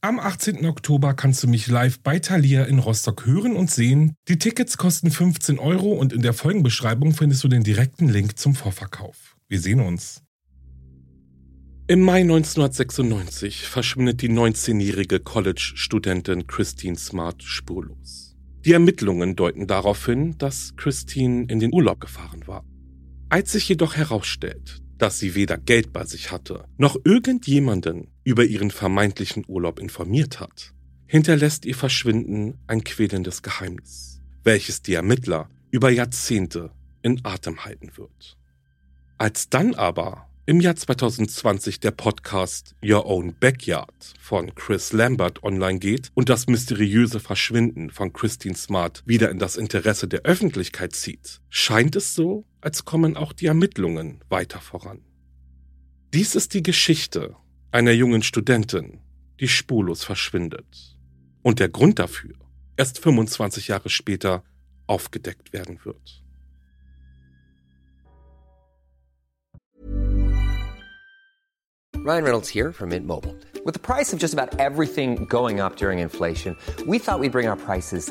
Am 18. Oktober kannst du mich live bei Thalia in Rostock hören und sehen. Die Tickets kosten 15 Euro und in der Folgenbeschreibung findest du den direkten Link zum Vorverkauf. Wir sehen uns. Im Mai 1996 verschwindet die 19-jährige College-Studentin Christine Smart spurlos. Die Ermittlungen deuten darauf hin, dass Christine in den Urlaub gefahren war. Als sich jedoch herausstellt, dass sie weder Geld bei sich hatte, noch irgendjemanden über ihren vermeintlichen Urlaub informiert hat, hinterlässt ihr Verschwinden ein quälendes Geheimnis, welches die Ermittler über Jahrzehnte in Atem halten wird. Als dann aber im Jahr 2020 der Podcast Your Own Backyard von Chris Lambert online geht und das mysteriöse Verschwinden von Christine Smart wieder in das Interesse der Öffentlichkeit zieht, scheint es so, als kommen auch die Ermittlungen weiter voran. Dies ist die Geschichte einer jungen Studentin, die spurlos verschwindet und der Grund dafür erst 25 Jahre später aufgedeckt werden wird. Ryan Reynolds here from Mint Mobile. With the price of just about everything going up during inflation, we thought we'd bring our prices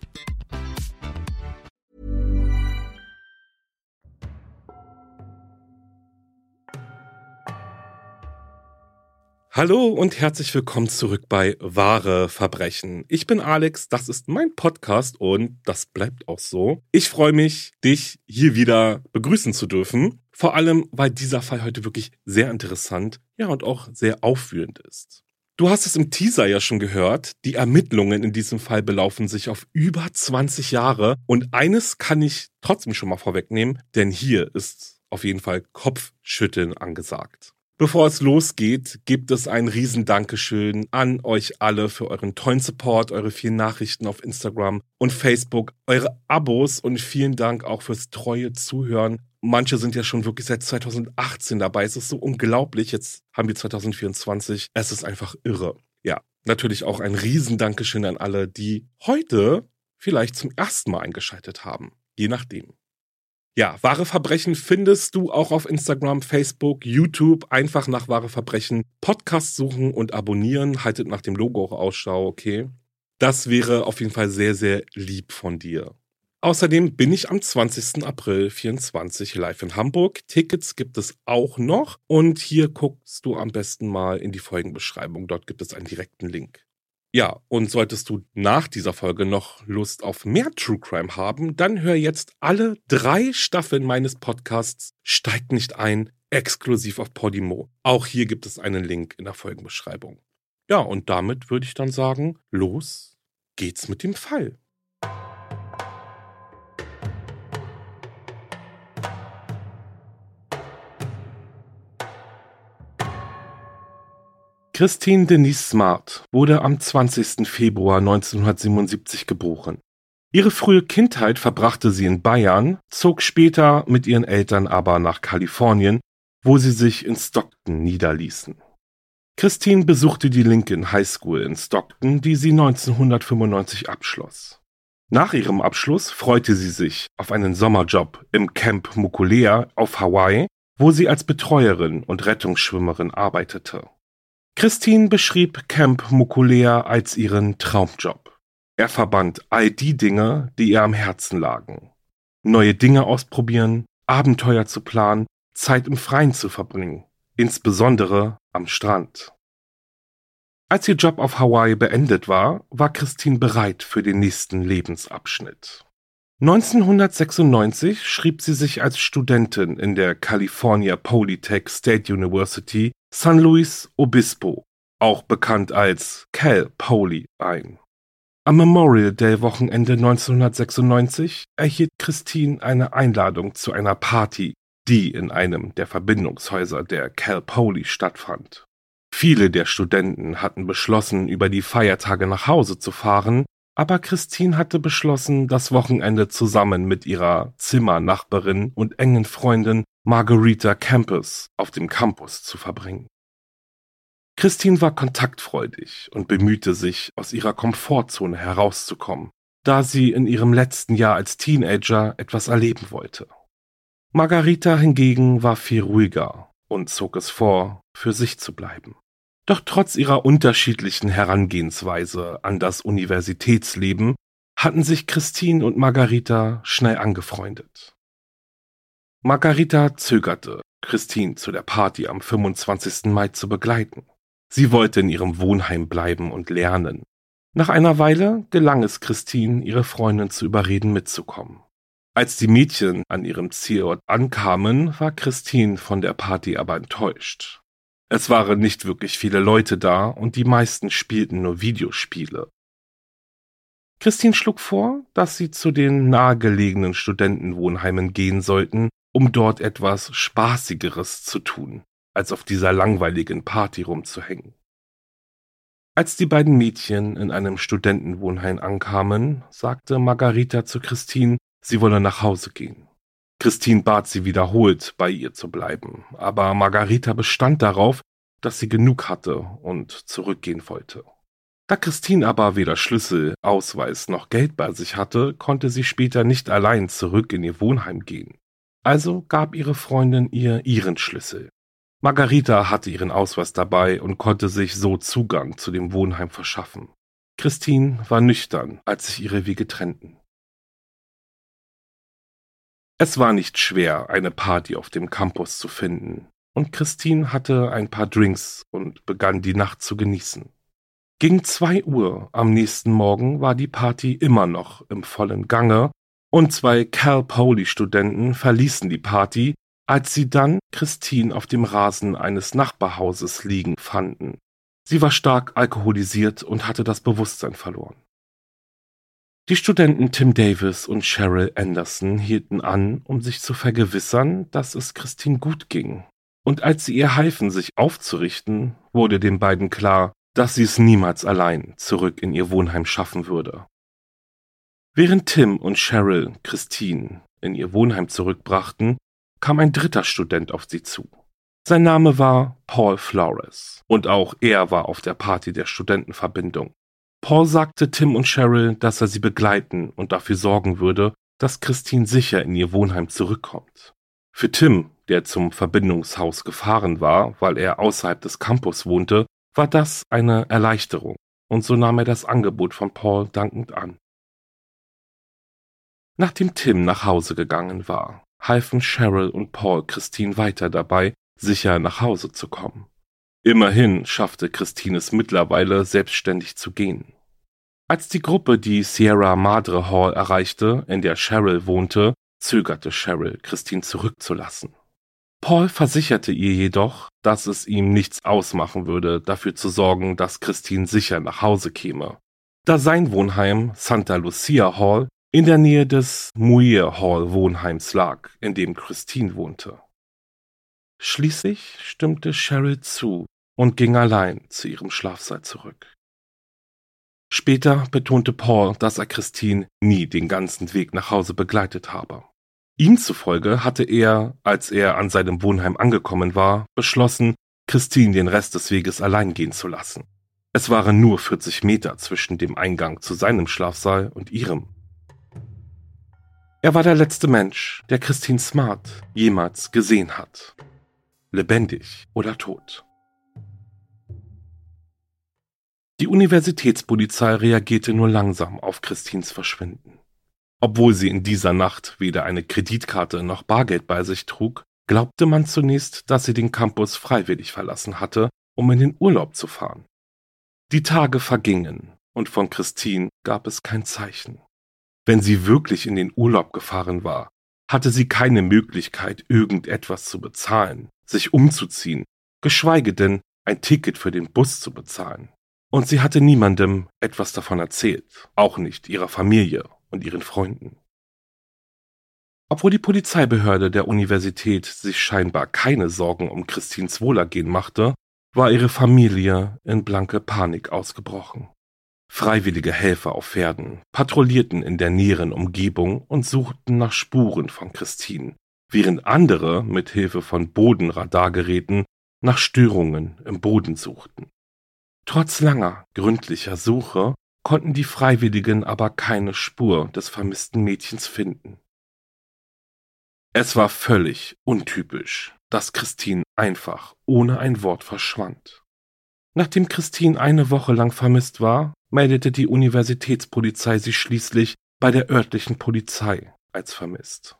Hallo und herzlich willkommen zurück bei Wahre Verbrechen. Ich bin Alex, das ist mein Podcast und das bleibt auch so. Ich freue mich, dich hier wieder begrüßen zu dürfen. Vor allem, weil dieser Fall heute wirklich sehr interessant, ja und auch sehr aufwühlend ist. Du hast es im Teaser ja schon gehört, die Ermittlungen in diesem Fall belaufen sich auf über 20 Jahre und eines kann ich trotzdem schon mal vorwegnehmen, denn hier ist auf jeden Fall Kopfschütteln angesagt. Bevor es losgeht, gibt es ein riesen Dankeschön an euch alle für euren tollen Support, eure vielen Nachrichten auf Instagram und Facebook, eure Abos und vielen Dank auch fürs treue Zuhören. Manche sind ja schon wirklich seit 2018 dabei. Es ist so unglaublich. Jetzt haben wir 2024. Es ist einfach irre. Ja, natürlich auch ein riesen Dankeschön an alle, die heute vielleicht zum ersten Mal eingeschaltet haben. Je nachdem. Ja, wahre Verbrechen findest du auch auf Instagram, Facebook, YouTube. Einfach nach wahre Verbrechen Podcast suchen und abonnieren. Haltet nach dem Logo auch Ausschau, okay? Das wäre auf jeden Fall sehr, sehr lieb von dir. Außerdem bin ich am 20. April 24 live in Hamburg. Tickets gibt es auch noch. Und hier guckst du am besten mal in die Folgenbeschreibung. Dort gibt es einen direkten Link. Ja, und solltest du nach dieser Folge noch Lust auf mehr True Crime haben, dann hör jetzt alle drei Staffeln meines Podcasts Steigt nicht ein, exklusiv auf Podimo. Auch hier gibt es einen Link in der Folgenbeschreibung. Ja, und damit würde ich dann sagen, los geht's mit dem Fall. Christine Denise Smart wurde am 20. Februar 1977 geboren. Ihre frühe Kindheit verbrachte sie in Bayern, zog später mit ihren Eltern aber nach Kalifornien, wo sie sich in Stockton niederließen. Christine besuchte die Lincoln High School in Stockton, die sie 1995 abschloss. Nach ihrem Abschluss freute sie sich auf einen Sommerjob im Camp Mokulea auf Hawaii, wo sie als Betreuerin und Rettungsschwimmerin arbeitete. Christine beschrieb Camp Mokulea als ihren Traumjob. Er verband all die Dinge, die ihr am Herzen lagen. Neue Dinge ausprobieren, Abenteuer zu planen, Zeit im Freien zu verbringen, insbesondere am Strand. Als ihr Job auf Hawaii beendet war, war Christine bereit für den nächsten Lebensabschnitt. 1996 schrieb sie sich als Studentin in der California Polytech State University San Luis Obispo, auch bekannt als Cal Poly, ein. Am Memorial Day Wochenende 1996 erhielt Christine eine Einladung zu einer Party, die in einem der Verbindungshäuser der Cal Poly stattfand. Viele der Studenten hatten beschlossen, über die Feiertage nach Hause zu fahren, aber Christine hatte beschlossen, das Wochenende zusammen mit ihrer Zimmernachbarin und engen Freundin Margarita Campus auf dem Campus zu verbringen. Christine war kontaktfreudig und bemühte sich, aus ihrer Komfortzone herauszukommen, da sie in ihrem letzten Jahr als Teenager etwas erleben wollte. Margarita hingegen war viel ruhiger und zog es vor, für sich zu bleiben. Doch trotz ihrer unterschiedlichen Herangehensweise an das Universitätsleben hatten sich Christine und Margarita schnell angefreundet. Margarita zögerte, Christine zu der Party am 25. Mai zu begleiten. Sie wollte in ihrem Wohnheim bleiben und lernen. Nach einer Weile gelang es Christine, ihre Freundin zu überreden, mitzukommen. Als die Mädchen an ihrem Zielort ankamen, war Christine von der Party aber enttäuscht. Es waren nicht wirklich viele Leute da und die meisten spielten nur Videospiele. Christine schlug vor, dass sie zu den nahegelegenen Studentenwohnheimen gehen sollten, um dort etwas Spaßigeres zu tun, als auf dieser langweiligen Party rumzuhängen. Als die beiden Mädchen in einem Studentenwohnheim ankamen, sagte Margarita zu Christine, sie wolle nach Hause gehen. Christine bat sie wiederholt, bei ihr zu bleiben, aber Margarita bestand darauf, dass sie genug hatte und zurückgehen wollte. Da Christine aber weder Schlüssel, Ausweis noch Geld bei sich hatte, konnte sie später nicht allein zurück in ihr Wohnheim gehen. Also gab ihre Freundin ihr ihren Schlüssel. Margarita hatte ihren Ausweis dabei und konnte sich so Zugang zu dem Wohnheim verschaffen. Christine war nüchtern, als sich ihre Wege trennten. Es war nicht schwer, eine Party auf dem Campus zu finden, und Christine hatte ein paar Drinks und begann die Nacht zu genießen. Gegen zwei Uhr am nächsten Morgen war die Party immer noch im vollen Gange und zwei Cal Poly Studenten verließen die Party, als sie dann Christine auf dem Rasen eines Nachbarhauses liegen fanden. Sie war stark alkoholisiert und hatte das Bewusstsein verloren. Die Studenten Tim Davis und Cheryl Anderson hielten an, um sich zu vergewissern, dass es Christine gut ging. Und als sie ihr halfen, sich aufzurichten, wurde den beiden klar, dass sie es niemals allein zurück in ihr Wohnheim schaffen würde. Während Tim und Cheryl Christine in ihr Wohnheim zurückbrachten, kam ein dritter Student auf sie zu. Sein Name war Paul Flores und auch er war auf der Party der Studentenverbindung. Paul sagte Tim und Cheryl, dass er sie begleiten und dafür sorgen würde, dass Christine sicher in ihr Wohnheim zurückkommt. Für Tim, der zum Verbindungshaus gefahren war, weil er außerhalb des Campus wohnte, war das eine Erleichterung, und so nahm er das Angebot von Paul dankend an. Nachdem Tim nach Hause gegangen war, halfen Cheryl und Paul Christine weiter dabei, sicher nach Hause zu kommen. Immerhin schaffte Christine es mittlerweile, selbstständig zu gehen. Als die Gruppe die Sierra Madre Hall erreichte, in der Cheryl wohnte, zögerte Cheryl, Christine zurückzulassen. Paul versicherte ihr jedoch, dass es ihm nichts ausmachen würde, dafür zu sorgen, dass Christine sicher nach Hause käme, da sein Wohnheim Santa Lucia Hall in der Nähe des Muir Hall Wohnheims lag, in dem Christine wohnte. Schließlich stimmte Cheryl zu und ging allein zu ihrem Schlafsaal zurück. Später betonte Paul, dass er Christine nie den ganzen Weg nach Hause begleitet habe. Ihm zufolge hatte er, als er an seinem Wohnheim angekommen war, beschlossen, Christine den Rest des Weges allein gehen zu lassen. Es waren nur 40 Meter zwischen dem Eingang zu seinem Schlafsaal und ihrem. Er war der letzte Mensch, der Christine Smart jemals gesehen hat. Lebendig oder tot. Die Universitätspolizei reagierte nur langsam auf Christins Verschwinden. Obwohl sie in dieser Nacht weder eine Kreditkarte noch Bargeld bei sich trug, glaubte man zunächst, dass sie den Campus freiwillig verlassen hatte, um in den Urlaub zu fahren. Die Tage vergingen und von Christine gab es kein Zeichen. Wenn sie wirklich in den Urlaub gefahren war, hatte sie keine Möglichkeit, irgendetwas zu bezahlen, sich umzuziehen, geschweige denn ein Ticket für den Bus zu bezahlen. Und sie hatte niemandem etwas davon erzählt, auch nicht ihrer Familie und ihren Freunden. Obwohl die Polizeibehörde der Universität sich scheinbar keine Sorgen um Christins Wohlergehen machte, war ihre Familie in blanke Panik ausgebrochen. Freiwillige Helfer auf Pferden patrouillierten in der näheren Umgebung und suchten nach Spuren von Christine, während andere mit Hilfe von Bodenradargeräten nach Störungen im Boden suchten. Trotz langer, gründlicher Suche konnten die Freiwilligen aber keine Spur des vermissten Mädchens finden. Es war völlig untypisch, dass Christine einfach ohne ein Wort verschwand. Nachdem Christine eine Woche lang vermisst war, meldete die Universitätspolizei sich schließlich bei der örtlichen Polizei als vermisst.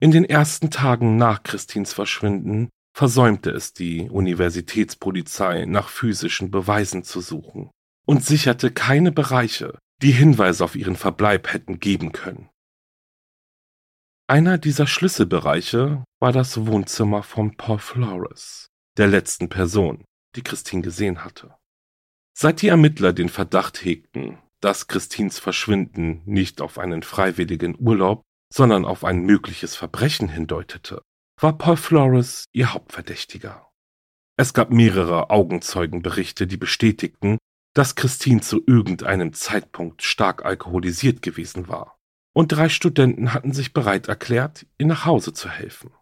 In den ersten Tagen nach Christins Verschwinden versäumte es die Universitätspolizei nach physischen Beweisen zu suchen und sicherte keine Bereiche, die Hinweise auf ihren Verbleib hätten geben können. Einer dieser Schlüsselbereiche war das Wohnzimmer von Paul Flores, der letzten Person, die Christine gesehen hatte. Seit die Ermittler den Verdacht hegten, dass Christins Verschwinden nicht auf einen freiwilligen Urlaub, sondern auf ein mögliches Verbrechen hindeutete, war Paul Flores ihr Hauptverdächtiger. Es gab mehrere Augenzeugenberichte, die bestätigten, dass Christine zu irgendeinem Zeitpunkt stark alkoholisiert gewesen war. Und drei Studenten hatten sich bereit erklärt, ihr nach Hause zu helfen.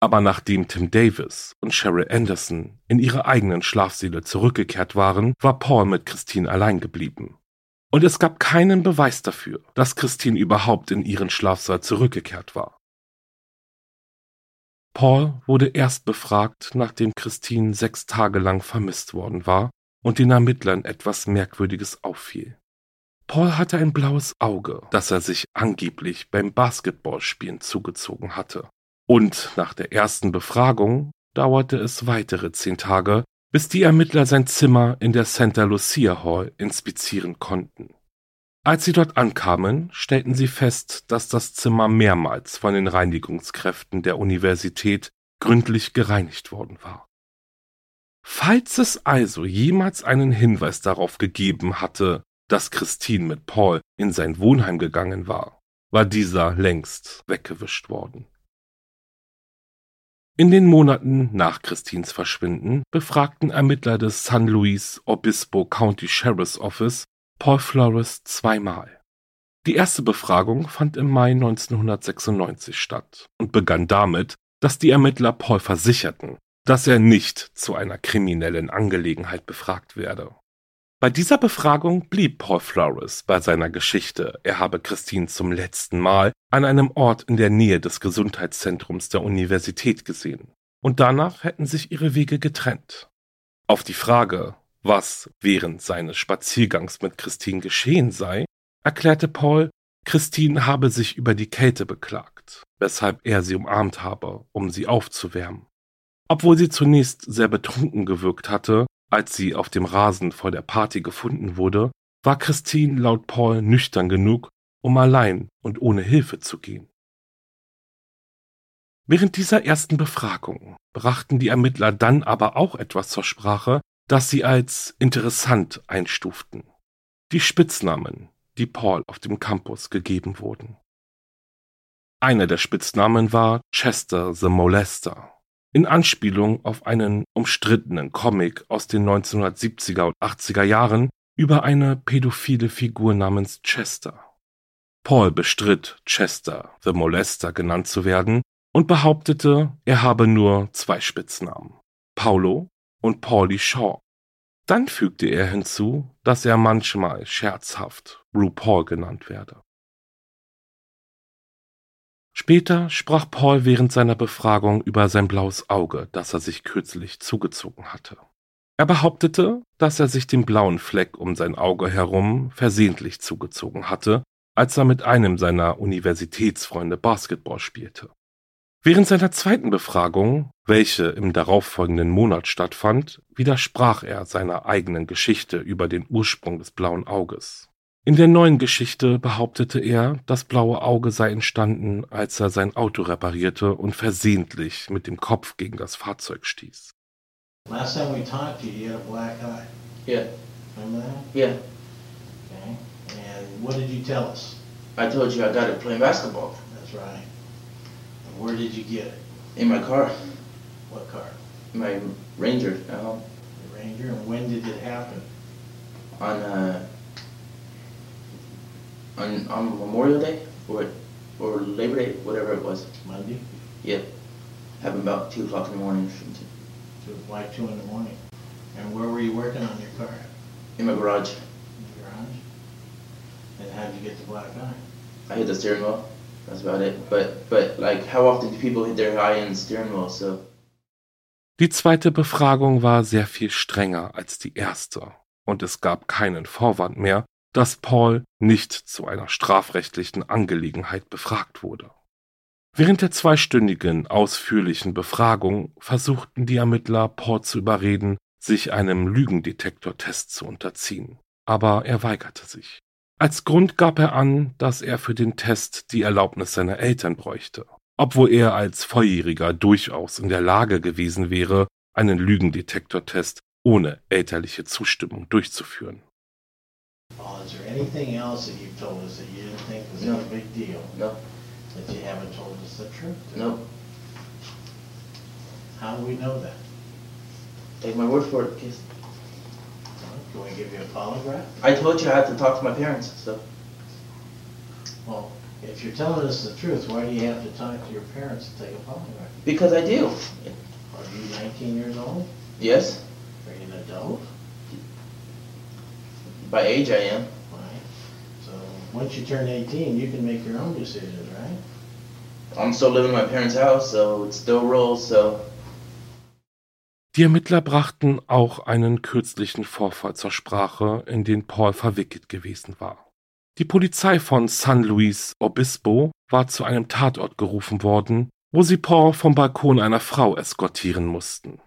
Aber nachdem Tim Davis und Cheryl Anderson in ihre eigenen Schlafsäle zurückgekehrt waren, war Paul mit Christine allein geblieben. Und es gab keinen Beweis dafür, dass Christine überhaupt in ihren Schlafsaal zurückgekehrt war. Paul wurde erst befragt, nachdem Christine sechs Tage lang vermisst worden war und den Ermittlern etwas Merkwürdiges auffiel. Paul hatte ein blaues Auge, das er sich angeblich beim Basketballspielen zugezogen hatte. Und nach der ersten Befragung dauerte es weitere zehn Tage, bis die Ermittler sein Zimmer in der Santa Lucia Hall inspizieren konnten. Als sie dort ankamen, stellten sie fest, dass das Zimmer mehrmals von den Reinigungskräften der Universität gründlich gereinigt worden war. Falls es also jemals einen Hinweis darauf gegeben hatte, dass Christine mit Paul in sein Wohnheim gegangen war, war dieser längst weggewischt worden. In den Monaten nach Christins Verschwinden befragten Ermittler des San Luis Obispo County Sheriff's Office Paul Flores zweimal. Die erste Befragung fand im Mai 1996 statt und begann damit, dass die Ermittler Paul versicherten, dass er nicht zu einer kriminellen Angelegenheit befragt werde. Bei dieser Befragung blieb Paul Flores bei seiner Geschichte, er habe Christine zum letzten Mal an einem Ort in der Nähe des Gesundheitszentrums der Universität gesehen. Und danach hätten sich ihre Wege getrennt. Auf die Frage, was während seines Spaziergangs mit Christine geschehen sei, erklärte Paul, Christine habe sich über die Kälte beklagt, weshalb er sie umarmt habe, um sie aufzuwärmen. Obwohl sie zunächst sehr betrunken gewirkt hatte, als sie auf dem Rasen vor der Party gefunden wurde, war Christine laut Paul nüchtern genug, um allein und ohne Hilfe zu gehen. Während dieser ersten Befragung brachten die Ermittler dann aber auch etwas zur Sprache, das sie als interessant einstuften. Die Spitznamen, die Paul auf dem Campus gegeben wurden. Einer der Spitznamen war Chester the Molester in Anspielung auf einen umstrittenen Comic aus den 1970er und 80er Jahren über eine pädophile Figur namens Chester. Paul bestritt, Chester the Molester genannt zu werden und behauptete, er habe nur zwei Spitznamen, Paulo und Paulie Shaw. Dann fügte er hinzu, dass er manchmal scherzhaft RuPaul genannt werde. Später sprach Paul während seiner Befragung über sein blaues Auge, das er sich kürzlich zugezogen hatte. Er behauptete, dass er sich den blauen Fleck um sein Auge herum versehentlich zugezogen hatte, als er mit einem seiner Universitätsfreunde Basketball spielte. Während seiner zweiten Befragung, welche im darauffolgenden Monat stattfand, widersprach er seiner eigenen Geschichte über den Ursprung des blauen Auges. In der neuen Geschichte behauptete er, das blaue Auge sei entstanden, als er sein Auto reparierte und versehentlich mit dem Kopf gegen das Fahrzeug stieß. Last time we talked to you, you had a black eye. Yeah, Remember that? yeah. Okay. And what did you tell us? I told you I got it playing basketball That's right. And where did you get it? in my car, What car? my Ranger at home Ranger. And when did it happen? on uh, on on Memorial Day or or Labor Day, whatever it was. Monday? Yeah, happened about two o'clock in the morning or something. Two, why two in the morning? And where were you working on your car? in my garage. In the garage? And how'd you get the black eye? I hit the steering wheel. That's about it. But but like, how often do people hit their eye in the steering wheel? So Die zweite Befragung war sehr viel strenger als die erste und es gab keinen Vorwand mehr, dass Paul nicht zu einer strafrechtlichen Angelegenheit befragt wurde. Während der zweistündigen ausführlichen Befragung versuchten die Ermittler Paul zu überreden, sich einem Lügendetektortest zu unterziehen, aber er weigerte sich. Als Grund gab er an, dass er für den Test die Erlaubnis seiner Eltern bräuchte, obwohl er als Volljähriger durchaus in der Lage gewesen wäre, einen Lügendetektortest ohne elterliche Zustimmung durchzuführen. Paul, is there anything else that you've told us that you didn't think was No. a big deal? no, That you haven't told us the truth? no. How do we know that? Take my word for it, kids. Can we give you a polygraph? I told you I had to talk to my parents. So Well, if you're telling us the truth, why do you have to talk to your parents to take a polygraph? because I do. Are you 19 years old? Yes, Are you an adult? By age I am. Right. So once you turn 18, you can make your own decisions, right? I'm still living in my parents' house, so it still rolls. So Die Ermittler brachten auch einen kürzlichen Vorfall zur Sprache, in den Paul verwickelt gewesen war. Die Polizei von San Luis Obispo war zu einem Tatort gerufen worden, wo sie Paul vom Balkon einer Frau eskortieren mussten.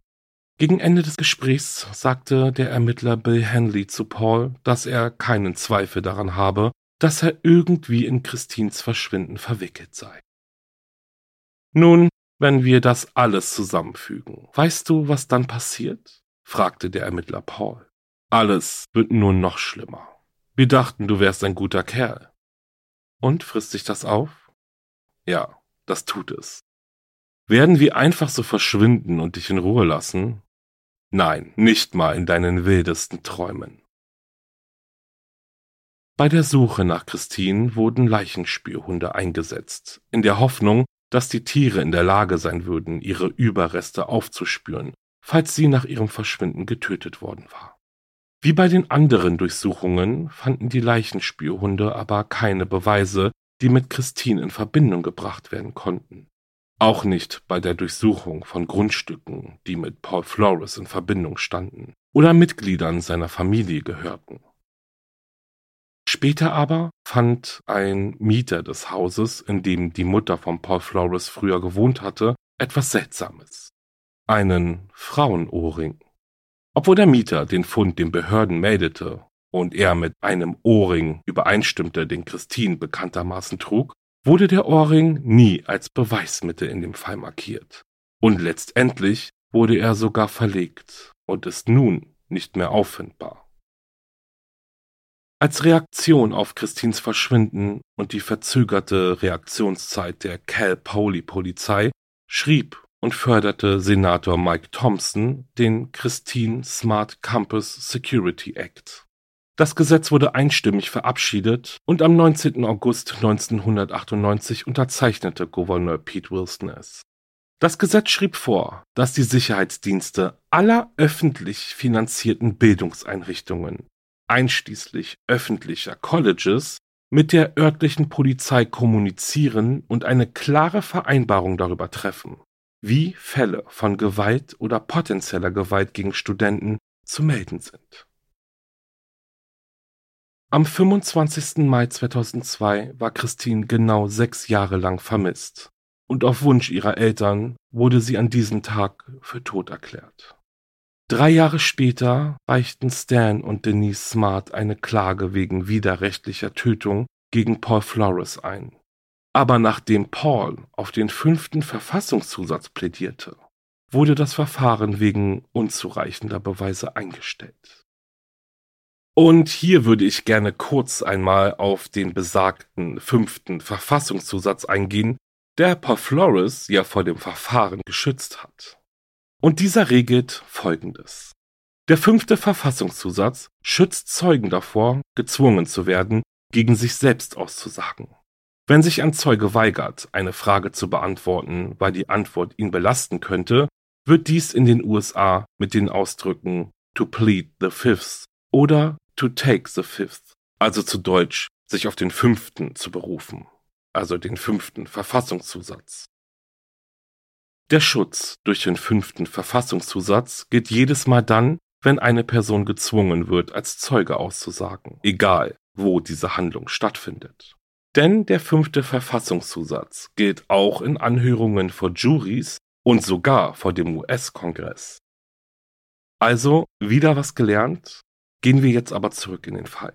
Gegen Ende des Gesprächs sagte der Ermittler Bill Henley zu Paul, dass er keinen Zweifel daran habe, dass er irgendwie in Christines Verschwinden verwickelt sei. Nun, wenn wir das alles zusammenfügen, weißt du, was dann passiert? fragte der Ermittler Paul. Alles wird nur noch schlimmer. Wir dachten, du wärst ein guter Kerl. Und frisst sich das auf? Ja, das tut es. Werden wir einfach so verschwinden und dich in Ruhe lassen? Nein, nicht mal in deinen wildesten Träumen. Bei der Suche nach Christine wurden Leichenspürhunde eingesetzt, in der Hoffnung, dass die Tiere in der Lage sein würden, ihre Überreste aufzuspüren, falls sie nach ihrem Verschwinden getötet worden war. Wie bei den anderen Durchsuchungen fanden die Leichenspürhunde aber keine Beweise, die mit Christine in Verbindung gebracht werden konnten. Auch nicht bei der Durchsuchung von Grundstücken, die mit Paul Flores in Verbindung standen oder Mitgliedern seiner Familie gehörten. Später aber fand ein Mieter des Hauses, in dem die Mutter von Paul Flores früher gewohnt hatte, etwas Seltsames. Einen Frauenohrring. Obwohl der Mieter den Fund den Behörden meldete und er mit einem Ohrring übereinstimmte, den Christine bekanntermaßen trug, wurde der Ohrring nie als Beweismittel in dem Fall markiert. Und letztendlich wurde er sogar verlegt und ist nun nicht mehr auffindbar. Als Reaktion auf Christins Verschwinden und die verzögerte Reaktionszeit der Cal Poly Polizei schrieb und förderte Senator Mike Thompson den Christine Smart Campus Security Act. Das Gesetz wurde einstimmig verabschiedet und am 19. August 1998 unterzeichnete Gouverneur Pete Wilson es. Das Gesetz schrieb vor, dass die Sicherheitsdienste aller öffentlich finanzierten Bildungseinrichtungen, einschließlich öffentlicher Colleges, mit der örtlichen Polizei kommunizieren und eine klare Vereinbarung darüber treffen, wie Fälle von Gewalt oder potenzieller Gewalt gegen Studenten zu melden sind. Am 25. Mai 2002 war Christine genau sechs Jahre lang vermisst und auf Wunsch ihrer Eltern wurde sie an diesem Tag für tot erklärt. Drei Jahre später reichten Stan und Denise Smart eine Klage wegen widerrechtlicher Tötung gegen Paul Flores ein. Aber nachdem Paul auf den fünften Verfassungszusatz plädierte, wurde das Verfahren wegen unzureichender Beweise eingestellt. Und hier würde ich gerne kurz einmal auf den besagten fünften Verfassungszusatz eingehen, der Paul Flores ja vor dem Verfahren geschützt hat. Und dieser regelt Folgendes. Der fünfte Verfassungszusatz schützt Zeugen davor, gezwungen zu werden, gegen sich selbst auszusagen. Wenn sich ein Zeuge weigert, eine Frage zu beantworten, weil die Antwort ihn belasten könnte, wird dies in den USA mit den Ausdrücken to plead the fifth oder to take the fifth, also zu Deutsch sich auf den fünften zu berufen, also den fünften Verfassungszusatz. Der Schutz durch den fünften Verfassungszusatz gilt jedes Mal dann, wenn eine Person gezwungen wird, als Zeuge auszusagen, egal wo diese Handlung stattfindet. Denn der fünfte Verfassungszusatz gilt auch in Anhörungen vor Juries und sogar vor dem US-Kongress. Also wieder was gelernt, gehen wir jetzt aber zurück in den Fall.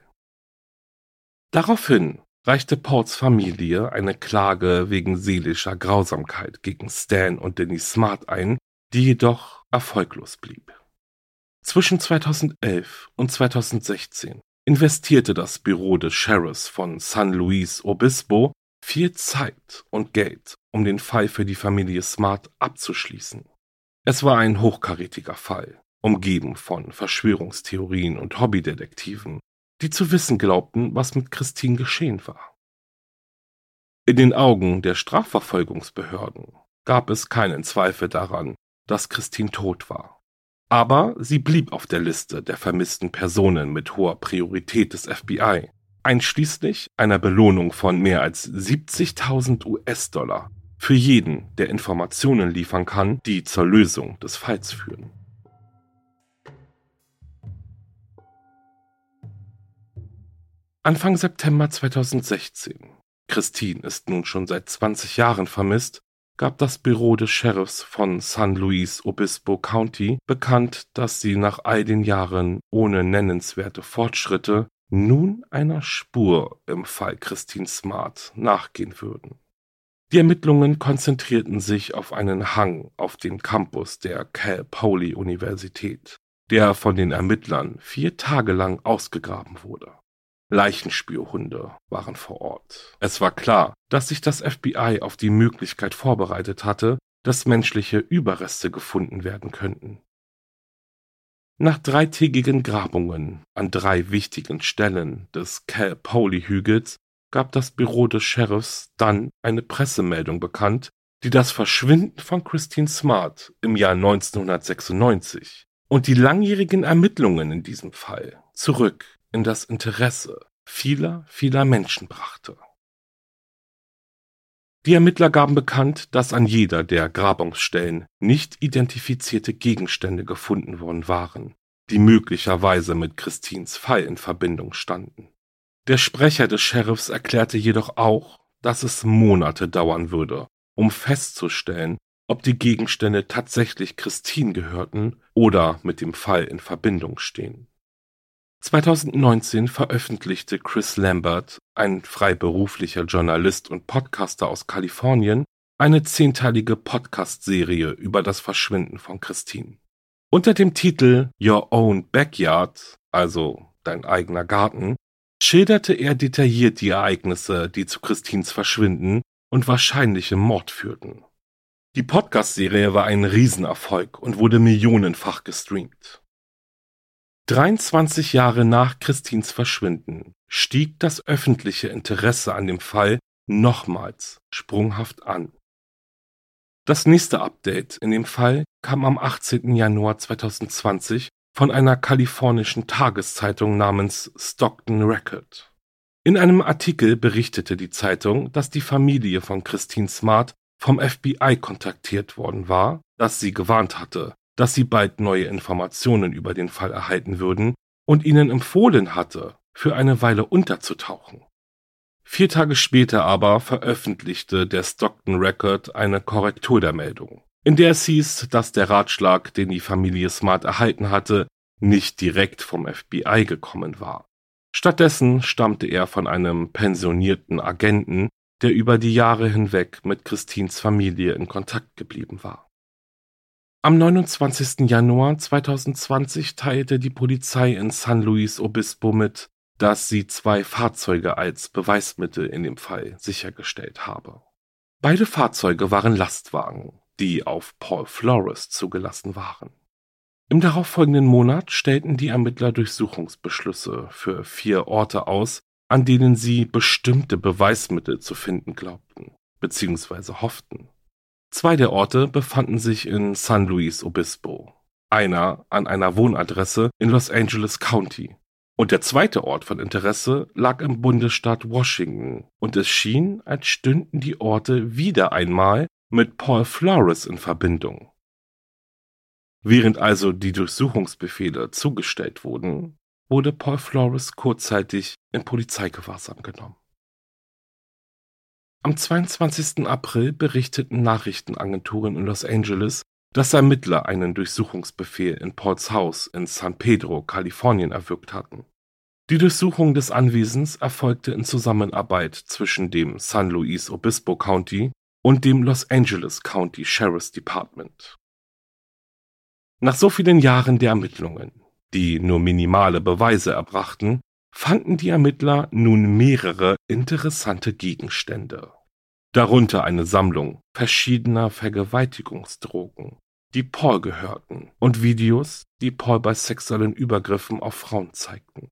Daraufhin reichte Pauls Familie eine Klage wegen seelischer Grausamkeit gegen Stan und Denise Smart ein, die jedoch erfolglos blieb. Zwischen 2011 und 2016 investierte das Büro des Sheriffs von San Luis Obispo viel Zeit und Geld, um den Fall für die Familie Smart abzuschließen. Es war ein hochkarätiger Fall, umgeben von Verschwörungstheorien und Hobbydetektiven, die zu wissen glaubten, was mit Christine geschehen war. In den Augen der Strafverfolgungsbehörden gab es keinen Zweifel daran, dass Christine tot war. Aber sie blieb auf der Liste der vermissten Personen mit hoher Priorität des FBI, einschließlich einer Belohnung von mehr als 70.000 US-Dollar für jeden, der Informationen liefern kann, die zur Lösung des Falls führen. Anfang September 2016, Christine ist nun schon seit 20 Jahren vermisst, gab das Büro des Sheriffs von San Luis Obispo County bekannt, dass sie nach all den Jahren ohne nennenswerte Fortschritte nun einer Spur im Fall Christine Smart nachgehen würden. Die Ermittlungen konzentrierten sich auf einen Hang auf dem Campus der Cal Poly Universität, der von den Ermittlern vier Tage lang ausgegraben wurde. Leichenspürhunde waren vor Ort. Es war klar, dass sich das FBI auf die Möglichkeit vorbereitet hatte, dass menschliche Überreste gefunden werden könnten. Nach dreitägigen Grabungen an drei wichtigen Stellen des Cal Poly Hügels gab das Büro des Sheriffs dann eine Pressemeldung bekannt, die das Verschwinden von Christine Smart im Jahr 1996 und die langjährigen Ermittlungen in diesem Fall zurück in das Interesse vieler, vieler Menschen brachte. Die Ermittler gaben bekannt, dass an jeder der Grabungsstellen nicht identifizierte Gegenstände gefunden worden waren, die möglicherweise mit Christins Fall in Verbindung standen. Der Sprecher des Sheriffs erklärte jedoch auch, dass es Monate dauern würde, um festzustellen, ob die Gegenstände tatsächlich Christine gehörten oder mit dem Fall in Verbindung stehen. 2019 veröffentlichte Chris Lambert, ein freiberuflicher Journalist und Podcaster aus Kalifornien, eine zehnteilige Podcast-Serie über das Verschwinden von Christine. Unter dem Titel Your Own Backyard, also dein eigener Garten, schilderte er detailliert die Ereignisse, die zu Christines Verschwinden und wahrscheinlichem Mord führten. Die Podcast-Serie war ein Riesenerfolg und wurde millionenfach gestreamt. 23 Jahre nach Christins Verschwinden stieg das öffentliche Interesse an dem Fall nochmals sprunghaft an. Das nächste Update in dem Fall kam am 18. Januar 2020 von einer kalifornischen Tageszeitung namens Stockton Record. In einem Artikel berichtete die Zeitung, dass die Familie von Christine Smart vom FBI kontaktiert worden war, das sie gewarnt hatte, dass sie bald neue Informationen über den Fall erhalten würden und ihnen empfohlen hatte, für eine Weile unterzutauchen. Vier Tage später aber veröffentlichte der Stockton Record eine Korrektur der Meldung. in der es hieß, dass der Ratschlag, den die Familie Smart erhalten hatte, nicht direkt vom FBI gekommen war. Stattdessen stammte er von einem pensionierten Agenten, der über die Jahre hinweg mit Christines Familie in Kontakt geblieben war. Am 29. Januar 2020 teilte die Polizei in San Luis Obispo mit, dass sie zwei Fahrzeuge als Beweismittel in dem Fall sichergestellt habe. Beide Fahrzeuge waren Lastwagen, die auf Paul Flores zugelassen waren. Im darauffolgenden Monat stellten die Ermittler Durchsuchungsbeschlüsse für vier Orte aus, an denen sie bestimmte Beweismittel zu finden glaubten bzw. hofften. Zwei der Orte befanden sich in San Luis Obispo, einer an einer Wohnadresse in Los Angeles County und der zweite Ort von Interesse lag im Bundesstaat Washington und es schien, als stünden die Orte wieder einmal mit Paul Flores in Verbindung. Während also die Durchsuchungsbefehle zugestellt wurden, wurde Paul Flores kurzzeitig in Polizeigewahrsam genommen. Am 22. April berichteten Nachrichtenagenturen in Los Angeles, dass Ermittler einen Durchsuchungsbefehl in Pauls Haus in San Pedro, Kalifornien erwirkt hatten. Die Durchsuchung des Anwesens erfolgte in Zusammenarbeit zwischen dem San Luis Obispo County und dem Los Angeles County Sheriff's Department. Nach so vielen Jahren der Ermittlungen, die nur minimale Beweise erbrachten, fanden die Ermittler nun mehrere interessante Gegenstände. Darunter eine Sammlung verschiedener Vergewaltigungsdrogen, die Paul gehörten, und Videos, die Paul bei sexuellen Übergriffen auf Frauen zeigten.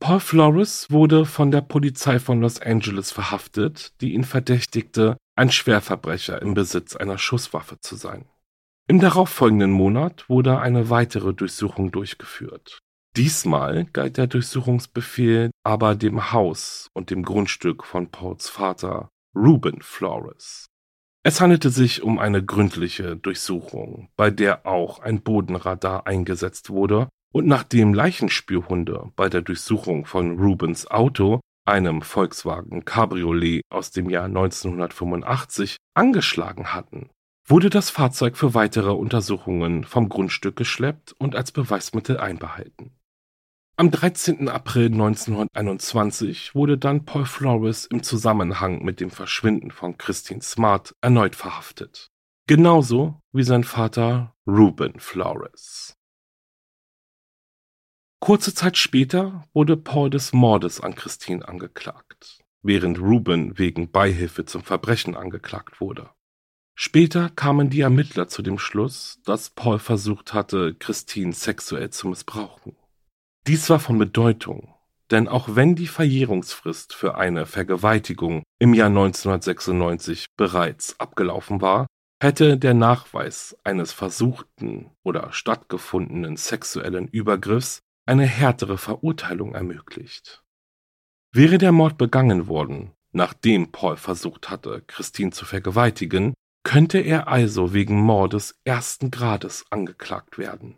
Paul Flores wurde von der Polizei von Los Angeles verhaftet, die ihn verdächtigte, ein Schwerverbrecher im Besitz einer Schusswaffe zu sein. Im darauffolgenden Monat wurde eine weitere Durchsuchung durchgeführt. Diesmal galt der Durchsuchungsbefehl aber dem Haus und dem Grundstück von Pauls Vater, Ruben Flores. Es handelte sich um eine gründliche Durchsuchung, bei der auch ein Bodenradar eingesetzt wurde und nachdem Leichenspürhunde bei der Durchsuchung von Rubens Auto, einem Volkswagen Cabriolet aus dem Jahr 1985, angeschlagen hatten, wurde das Fahrzeug für weitere Untersuchungen vom Grundstück geschleppt und als Beweismittel einbehalten. Am 13. April 1921 wurde dann Paul Flores im Zusammenhang mit dem Verschwinden von Christine Smart erneut verhaftet. Genauso wie sein Vater Ruben Flores. Kurze Zeit später wurde Paul des Mordes an Christine angeklagt, während Ruben wegen Beihilfe zum Verbrechen angeklagt wurde. Später kamen die Ermittler zu dem Schluss, dass Paul versucht hatte, Christine sexuell zu missbrauchen. Dies war von Bedeutung, denn auch wenn die Verjährungsfrist für eine Vergewaltigung im Jahr 1996 bereits abgelaufen war, hätte der Nachweis eines versuchten oder stattgefundenen sexuellen Übergriffs eine härtere Verurteilung ermöglicht. Wäre der Mord begangen worden, nachdem Paul versucht hatte, Christine zu vergewaltigen, könnte er also wegen Mordes ersten Grades angeklagt werden.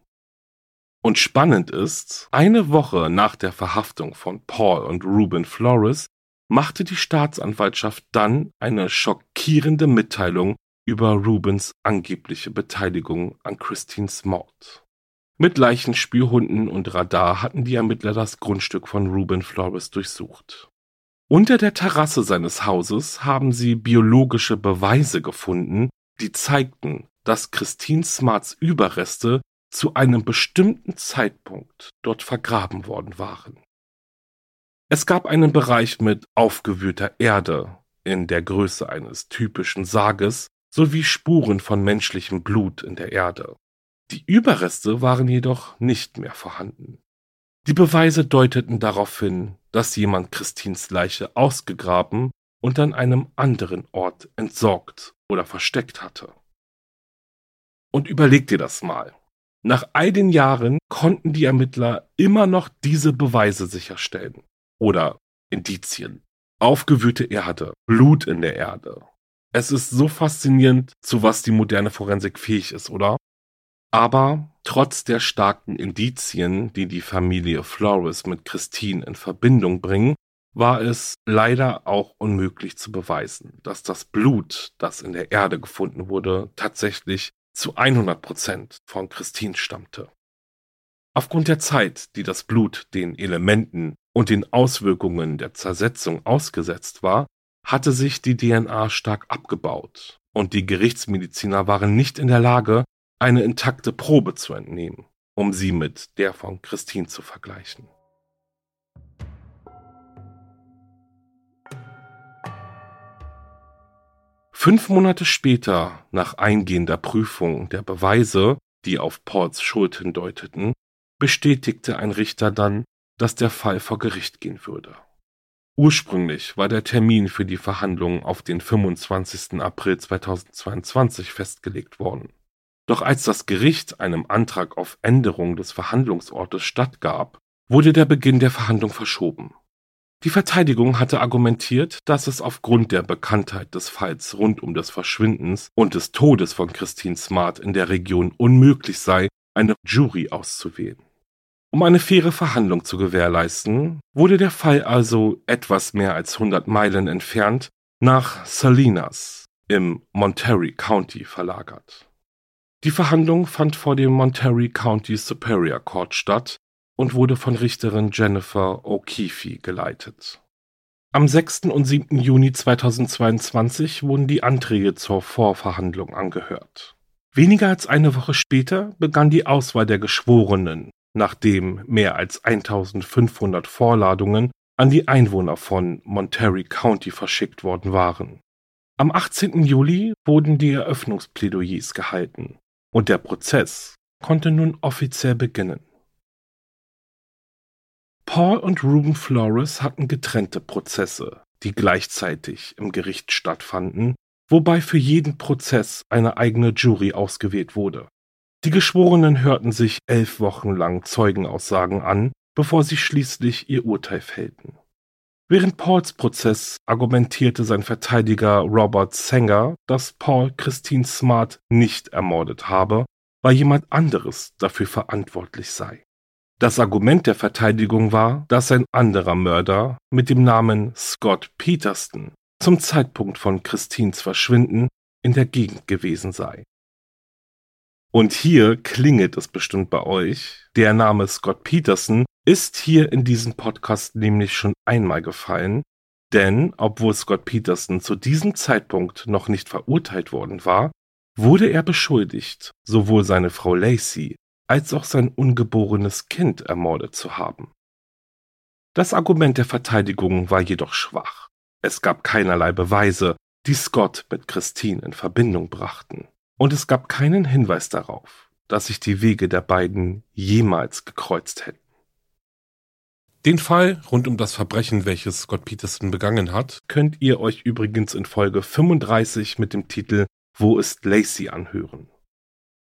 Und spannend ist, eine Woche nach der Verhaftung von Paul und Ruben Flores machte die Staatsanwaltschaft dann eine schockierende Mitteilung über Rubens angebliche Beteiligung an Christines Mord. Mit Leichenspürhunden und Radar hatten die Ermittler das Grundstück von Ruben Flores durchsucht. Unter der Terrasse seines Hauses haben sie biologische Beweise gefunden, die zeigten, dass Christine Smarts Überreste zu einem bestimmten Zeitpunkt dort vergraben worden waren. Es gab einen Bereich mit aufgewühlter Erde in der Größe eines typischen Sarges sowie Spuren von menschlichem Blut in der Erde. Die Überreste waren jedoch nicht mehr vorhanden. Die Beweise deuteten darauf hin, dass jemand Christins Leiche ausgegraben und an einem anderen Ort entsorgt oder versteckt hatte. Und überleg dir das mal. Nach all den Jahren konnten die Ermittler immer noch diese Beweise sicherstellen. Oder Indizien. Aufgewühlte Erde, Blut in der Erde. Es ist so faszinierend, zu was die moderne Forensik fähig ist, oder? Aber trotz der starken Indizien, die die Familie Flores mit Christine in Verbindung bringen, war es leider auch unmöglich zu beweisen, dass das Blut, das in der Erde gefunden wurde, tatsächlich zu 100 Prozent von Christine stammte. Aufgrund der Zeit, die das Blut den Elementen und den Auswirkungen der Zersetzung ausgesetzt war, hatte sich die DNA stark abgebaut und die Gerichtsmediziner waren nicht in der Lage, eine intakte Probe zu entnehmen, um sie mit der von Christine zu vergleichen. Fünf Monate später, nach eingehender Prüfung der Beweise, die auf Pauls Schuld hindeuteten, bestätigte ein Richter dann, dass der Fall vor Gericht gehen würde. Ursprünglich war der Termin für die Verhandlungen auf den 25. April 2022 festgelegt worden. Doch als das Gericht einem Antrag auf Änderung des Verhandlungsortes stattgab, wurde der Beginn der Verhandlung verschoben. Die Verteidigung hatte argumentiert, dass es aufgrund der Bekanntheit des Falls rund um des Verschwindens und des Todes von Christine Smart in der Region unmöglich sei, eine Jury auszuwählen. Um eine faire Verhandlung zu gewährleisten, wurde der Fall also etwas mehr als 100 Meilen entfernt nach Salinas im Monterey County verlagert. Die Verhandlung fand vor dem Monterey County Superior Court statt und wurde von Richterin Jennifer O'Keefe geleitet. Am 6. und 7. Juni 2022 wurden die Anträge zur Vorverhandlung angehört. Weniger als eine Woche später begann die Auswahl der Geschworenen, nachdem mehr als 1500 Vorladungen an die Einwohner von Monterey County verschickt worden waren. Am 18. Juli wurden die Eröffnungsplädoyers gehalten und der Prozess konnte nun offiziell beginnen. Paul und Ruben Flores hatten getrennte Prozesse, die gleichzeitig im Gericht stattfanden, wobei für jeden Prozess eine eigene Jury ausgewählt wurde. Die Geschworenen hörten sich elf Wochen lang Zeugenaussagen an, bevor sie schließlich ihr Urteil fällten. Während Pauls Prozess argumentierte sein Verteidiger Robert Sanger, dass Paul Christine Smart nicht ermordet habe, weil jemand anderes dafür verantwortlich sei. Das Argument der Verteidigung war, dass ein anderer Mörder mit dem Namen Scott Peterston zum Zeitpunkt von Christines Verschwinden in der Gegend gewesen sei. Und hier klingelt es bestimmt bei euch. Der Name Scott Peterson ist hier in diesem Podcast nämlich schon einmal gefallen, denn obwohl Scott Peterson zu diesem Zeitpunkt noch nicht verurteilt worden war, wurde er beschuldigt, sowohl seine Frau Lacey als auch sein ungeborenes Kind ermordet zu haben. Das Argument der Verteidigung war jedoch schwach. Es gab keinerlei Beweise, die Scott mit Christine in Verbindung brachten, und es gab keinen Hinweis darauf, dass sich die Wege der beiden jemals gekreuzt hätten. Den Fall rund um das Verbrechen, welches Scott Peterson begangen hat, könnt ihr euch übrigens in Folge 35 mit dem Titel Wo ist Lacey anhören.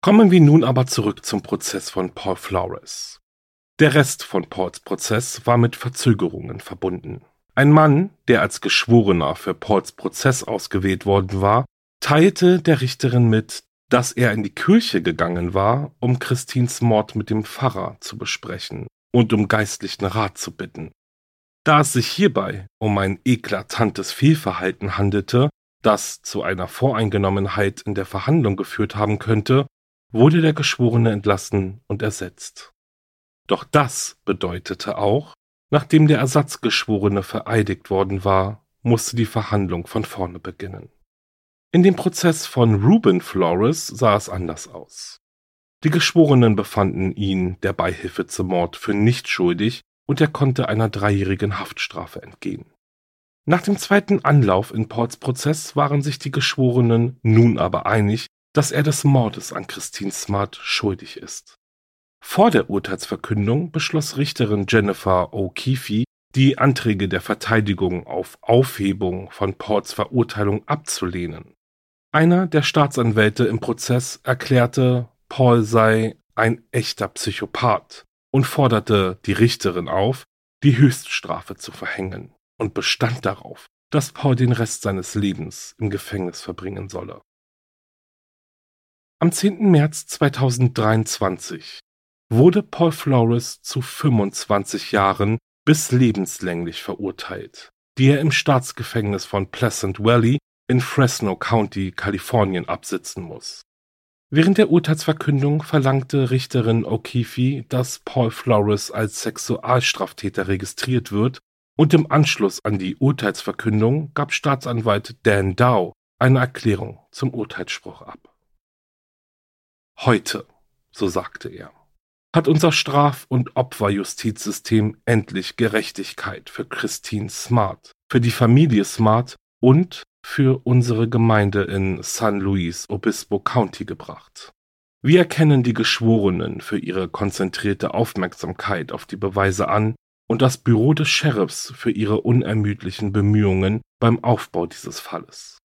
Kommen wir nun aber zurück zum Prozess von Paul Flores. Der Rest von Pauls Prozess war mit Verzögerungen verbunden. Ein Mann, der als Geschworener für Pauls Prozess ausgewählt worden war, teilte der Richterin mit, dass er in die Kirche gegangen war, um Christins Mord mit dem Pfarrer zu besprechen und um geistlichen Rat zu bitten. Da es sich hierbei um ein eklatantes Fehlverhalten handelte, das zu einer Voreingenommenheit in der Verhandlung geführt haben könnte, wurde der Geschworene entlassen und ersetzt. Doch das bedeutete auch, nachdem der Ersatzgeschworene vereidigt worden war, musste die Verhandlung von vorne beginnen. In dem Prozess von Ruben Flores sah es anders aus. Die Geschworenen befanden ihn der Beihilfe zum Mord für nicht schuldig und er konnte einer dreijährigen Haftstrafe entgehen. Nach dem zweiten Anlauf in Ports Prozess waren sich die Geschworenen nun aber einig, dass er des Mordes an Christine Smart schuldig ist. Vor der Urteilsverkündung beschloss Richterin Jennifer O'Keefe, die Anträge der Verteidigung auf Aufhebung von Ports Verurteilung abzulehnen. Einer der Staatsanwälte im Prozess erklärte, Paul sei ein echter Psychopath und forderte die Richterin auf, die Höchststrafe zu verhängen und bestand darauf, dass Paul den Rest seines Lebens im Gefängnis verbringen solle. Am 10. März 2023 wurde Paul Flores zu 25 Jahren bis lebenslänglich verurteilt, die er im Staatsgefängnis von Pleasant Valley in Fresno County, Kalifornien absitzen muss. Während der Urteilsverkündung verlangte Richterin O'Keefe, dass Paul Flores als Sexualstraftäter registriert wird, und im Anschluss an die Urteilsverkündung gab Staatsanwalt Dan Dow eine Erklärung zum Urteilsspruch ab. Heute, so sagte er, hat unser Straf- und Opferjustizsystem endlich Gerechtigkeit für Christine Smart, für die Familie Smart und für unsere Gemeinde in San Luis Obispo County gebracht. Wir erkennen die Geschworenen für ihre konzentrierte Aufmerksamkeit auf die Beweise an und das Büro des Sheriffs für ihre unermüdlichen Bemühungen beim Aufbau dieses Falles.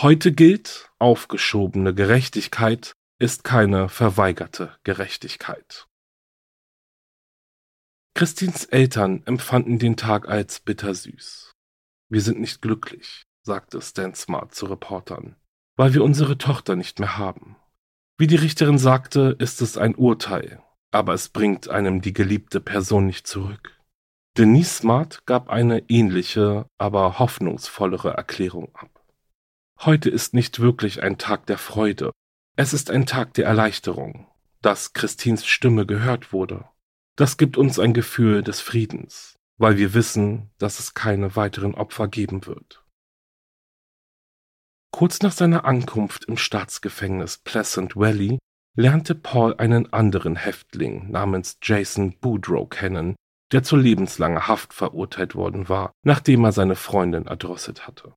Heute gilt, aufgeschobene Gerechtigkeit ist keine verweigerte Gerechtigkeit. Christins Eltern empfanden den Tag als bittersüß. Wir sind nicht glücklich, sagte Stan Smart zu Reportern, weil wir unsere Tochter nicht mehr haben. Wie die Richterin sagte, ist es ein Urteil, aber es bringt einem die geliebte Person nicht zurück. Denise Smart gab eine ähnliche, aber hoffnungsvollere Erklärung ab. Heute ist nicht wirklich ein Tag der Freude, es ist ein Tag der Erleichterung, dass Christins Stimme gehört wurde. Das gibt uns ein Gefühl des Friedens, weil wir wissen, dass es keine weiteren Opfer geben wird. Kurz nach seiner Ankunft im Staatsgefängnis Pleasant Valley lernte Paul einen anderen Häftling namens Jason Boudreau kennen, der zu lebenslanger Haft verurteilt worden war, nachdem er seine Freundin erdrosselt hatte.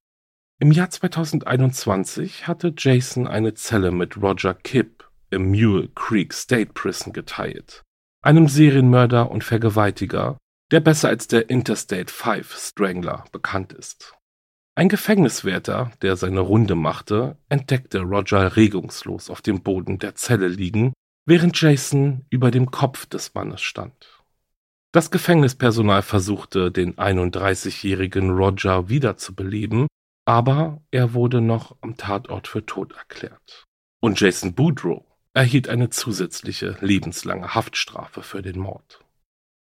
Im Jahr 2021 hatte Jason eine Zelle mit Roger Kipp im Mule Creek State Prison geteilt, einem Serienmörder und Vergewaltiger, der besser als der Interstate 5 Strangler bekannt ist. Ein Gefängniswärter, der seine Runde machte, entdeckte Roger regungslos auf dem Boden der Zelle liegen, während Jason über dem Kopf des Mannes stand. Das Gefängnispersonal versuchte, den 31-jährigen Roger wiederzubeleben, aber er wurde noch am Tatort für tot erklärt. Und Jason Boudreau erhielt eine zusätzliche lebenslange Haftstrafe für den Mord.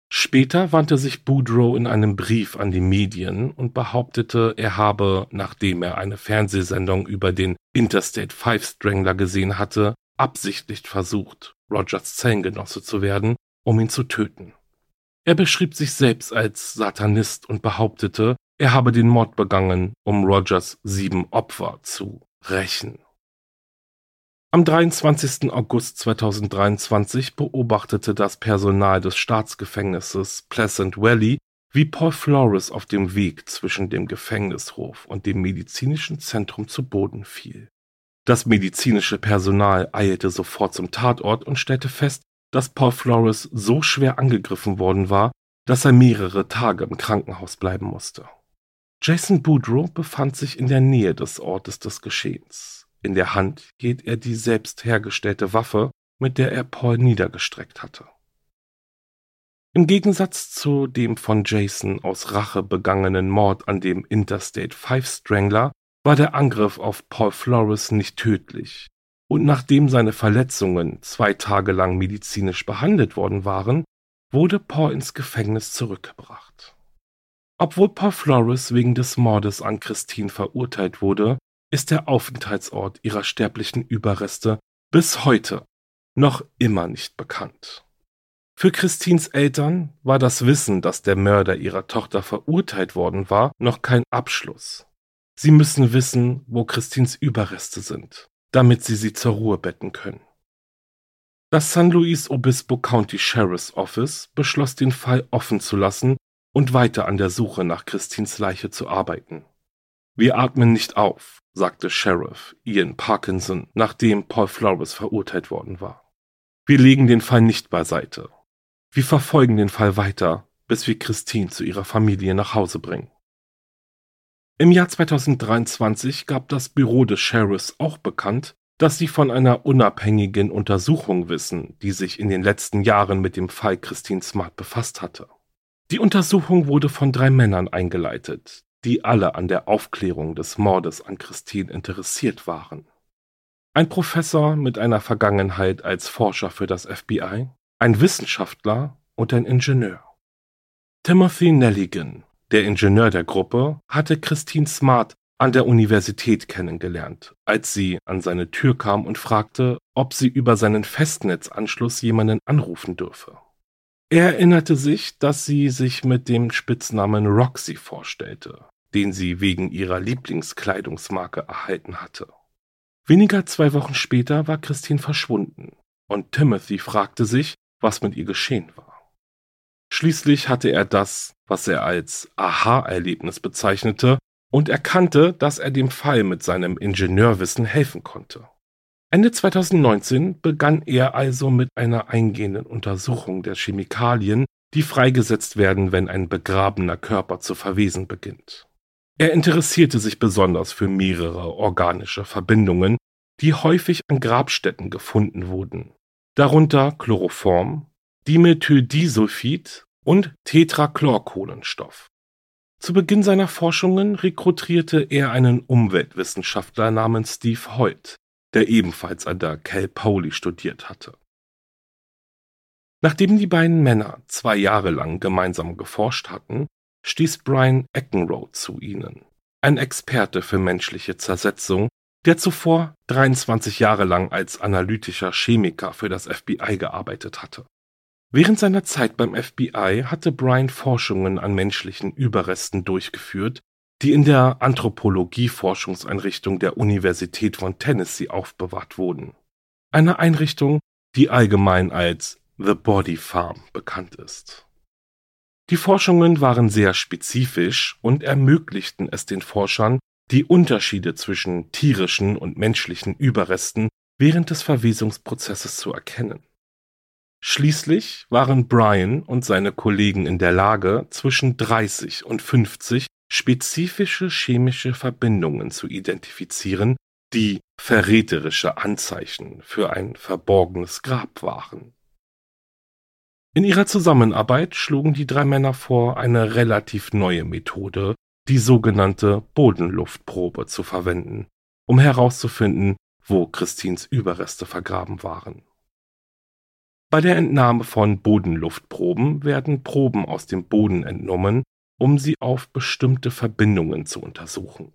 Später wandte sich Boudreau in einem Brief an die Medien und behauptete, er habe, nachdem er eine Fernsehsendung über den Interstate Five Strangler gesehen hatte, absichtlich versucht, Rogers Zellengenosse zu werden, um ihn zu töten. Er beschrieb sich selbst als Satanist und behauptete, er habe den Mord begangen, um Rogers sieben Opfer zu rächen. Am 23. August 2023 beobachtete das Personal des Staatsgefängnisses Pleasant Valley, wie Paul Flores auf dem Weg zwischen dem Gefängnishof und dem medizinischen Zentrum zu Boden fiel. Das medizinische Personal eilte sofort zum Tatort und stellte fest, dass Paul Flores so schwer angegriffen worden war, dass er mehrere Tage im Krankenhaus bleiben musste. Jason Boudreau befand sich in der Nähe des Ortes des Geschehens. In der Hand hielt er die selbst hergestellte Waffe, mit der er Paul niedergestreckt hatte. Im Gegensatz zu dem von Jason aus Rache begangenen Mord an dem Interstate Five Strangler war der Angriff auf Paul Flores nicht tödlich, und nachdem seine Verletzungen zwei Tage lang medizinisch behandelt worden waren, wurde Paul ins Gefängnis zurückgebracht. Obwohl Paul Flores wegen des Mordes an Christine verurteilt wurde, ist der Aufenthaltsort ihrer sterblichen Überreste bis heute noch immer nicht bekannt. Für Christins Eltern war das Wissen, dass der Mörder ihrer Tochter verurteilt worden war, noch kein Abschluss. Sie müssen wissen, wo Christins Überreste sind, damit sie sie zur Ruhe betten können. Das San Luis Obispo County Sheriff's Office beschloss, den Fall offen zu lassen und weiter an der Suche nach Christins Leiche zu arbeiten. Wir atmen nicht auf, sagte Sheriff Ian Parkinson, nachdem Paul Flores verurteilt worden war. Wir legen den Fall nicht beiseite. Wir verfolgen den Fall weiter, bis wir Christine zu ihrer Familie nach Hause bringen. Im Jahr 2023 gab das Büro des Sheriffs auch bekannt, dass sie von einer unabhängigen Untersuchung wissen, die sich in den letzten Jahren mit dem Fall Christine Smart befasst hatte. Die Untersuchung wurde von drei Männern eingeleitet, die alle an der Aufklärung des Mordes an Christine interessiert waren. Ein Professor mit einer Vergangenheit als Forscher für das FBI, ein Wissenschaftler und ein Ingenieur. Timothy Nelligan, der Ingenieur der Gruppe, hatte Christine Smart an der Universität kennengelernt, als sie an seine Tür kam und fragte, ob sie über seinen Festnetzanschluss jemanden anrufen dürfe. Er erinnerte sich, dass sie sich mit dem Spitznamen Roxy vorstellte, den sie wegen ihrer Lieblingskleidungsmarke erhalten hatte. Weniger zwei Wochen später war Christine verschwunden und Timothy fragte sich, was mit ihr geschehen war. Schließlich hatte er das, was er als Aha-Erlebnis bezeichnete, und erkannte, dass er dem Fall mit seinem Ingenieurwissen helfen konnte. Ende 2019 begann er also mit einer eingehenden Untersuchung der Chemikalien, die freigesetzt werden, wenn ein begrabener Körper zu verwesen beginnt. Er interessierte sich besonders für mehrere organische Verbindungen, die häufig an Grabstätten gefunden wurden, darunter Chloroform, Dimethyldisulfid und Tetrachlorkohlenstoff. Zu Beginn seiner Forschungen rekrutierte er einen Umweltwissenschaftler namens Steve Hoyt, der ebenfalls an der Cal Poly studiert hatte. Nachdem die beiden Männer zwei Jahre lang gemeinsam geforscht hatten, stieß Brian Eckenroth zu ihnen, ein Experte für menschliche Zersetzung, der zuvor 23 Jahre lang als analytischer Chemiker für das FBI gearbeitet hatte. Während seiner Zeit beim FBI hatte Brian Forschungen an menschlichen Überresten durchgeführt, die in der Anthropologie-Forschungseinrichtung der Universität von Tennessee aufbewahrt wurden. Eine Einrichtung, die allgemein als The Body Farm bekannt ist. Die Forschungen waren sehr spezifisch und ermöglichten es den Forschern, die Unterschiede zwischen tierischen und menschlichen Überresten während des Verwesungsprozesses zu erkennen. Schließlich waren Brian und seine Kollegen in der Lage, zwischen 30 und 50 spezifische chemische Verbindungen zu identifizieren, die verräterische Anzeichen für ein verborgenes Grab waren. In ihrer Zusammenarbeit schlugen die drei Männer vor, eine relativ neue Methode, die sogenannte Bodenluftprobe, zu verwenden, um herauszufinden, wo Christins Überreste vergraben waren. Bei der Entnahme von Bodenluftproben werden Proben aus dem Boden entnommen, um sie auf bestimmte Verbindungen zu untersuchen,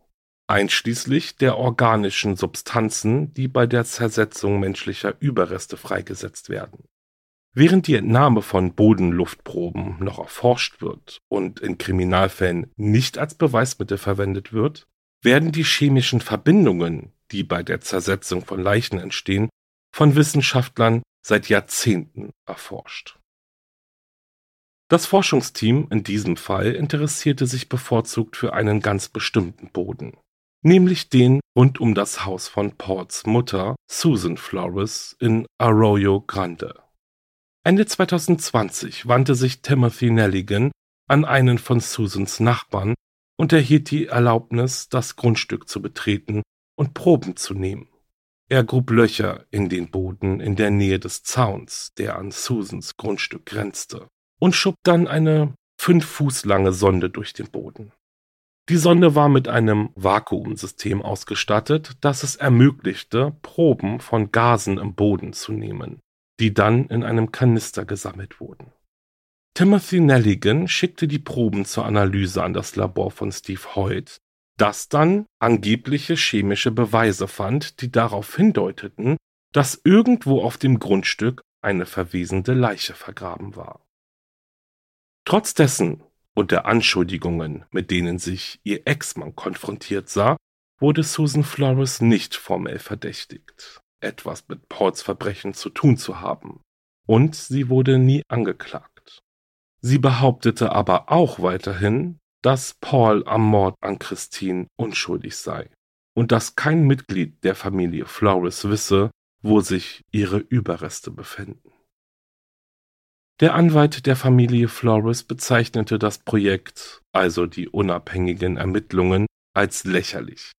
einschließlich der organischen Substanzen, die bei der Zersetzung menschlicher Überreste freigesetzt werden. Während die Entnahme von Bodenluftproben noch erforscht wird und in Kriminalfällen nicht als Beweismittel verwendet wird, werden die chemischen Verbindungen, die bei der Zersetzung von Leichen entstehen, von Wissenschaftlern seit Jahrzehnten erforscht. Das Forschungsteam in diesem Fall interessierte sich bevorzugt für einen ganz bestimmten Boden, nämlich den rund um das Haus von Pauls Mutter Susan Flores in Arroyo Grande. Ende 2020 wandte sich Timothy Nelligan an einen von Susans Nachbarn und erhielt die Erlaubnis, das Grundstück zu betreten und Proben zu nehmen. Er grub Löcher in den Boden in der Nähe des Zauns, der an Susans Grundstück grenzte, und schob dann eine fünf Fuß lange Sonde durch den Boden. Die Sonde war mit einem Vakuumsystem ausgestattet, das es ermöglichte, Proben von Gasen im Boden zu nehmen, die dann in einem Kanister gesammelt wurden. Timothy Nelligan schickte die Proben zur Analyse an das Labor von Steve Hoyt, das dann angebliche chemische Beweise fand, die darauf hindeuteten, dass irgendwo auf dem Grundstück eine verwesende Leiche vergraben war. Trotz dessen und der Anschuldigungen, mit denen sich ihr Ex-Mann konfrontiert sah, wurde Susan Flores nicht formell verdächtigt, etwas mit Pauls Verbrechen zu tun zu haben, und sie wurde nie angeklagt. Sie behauptete aber auch weiterhin, dass Paul am Mord an Christine unschuldig sei und dass kein Mitglied der Familie Flores wisse, wo sich ihre Überreste befinden. Der Anwalt der Familie Flores bezeichnete das Projekt, also die unabhängigen Ermittlungen, als lächerlich.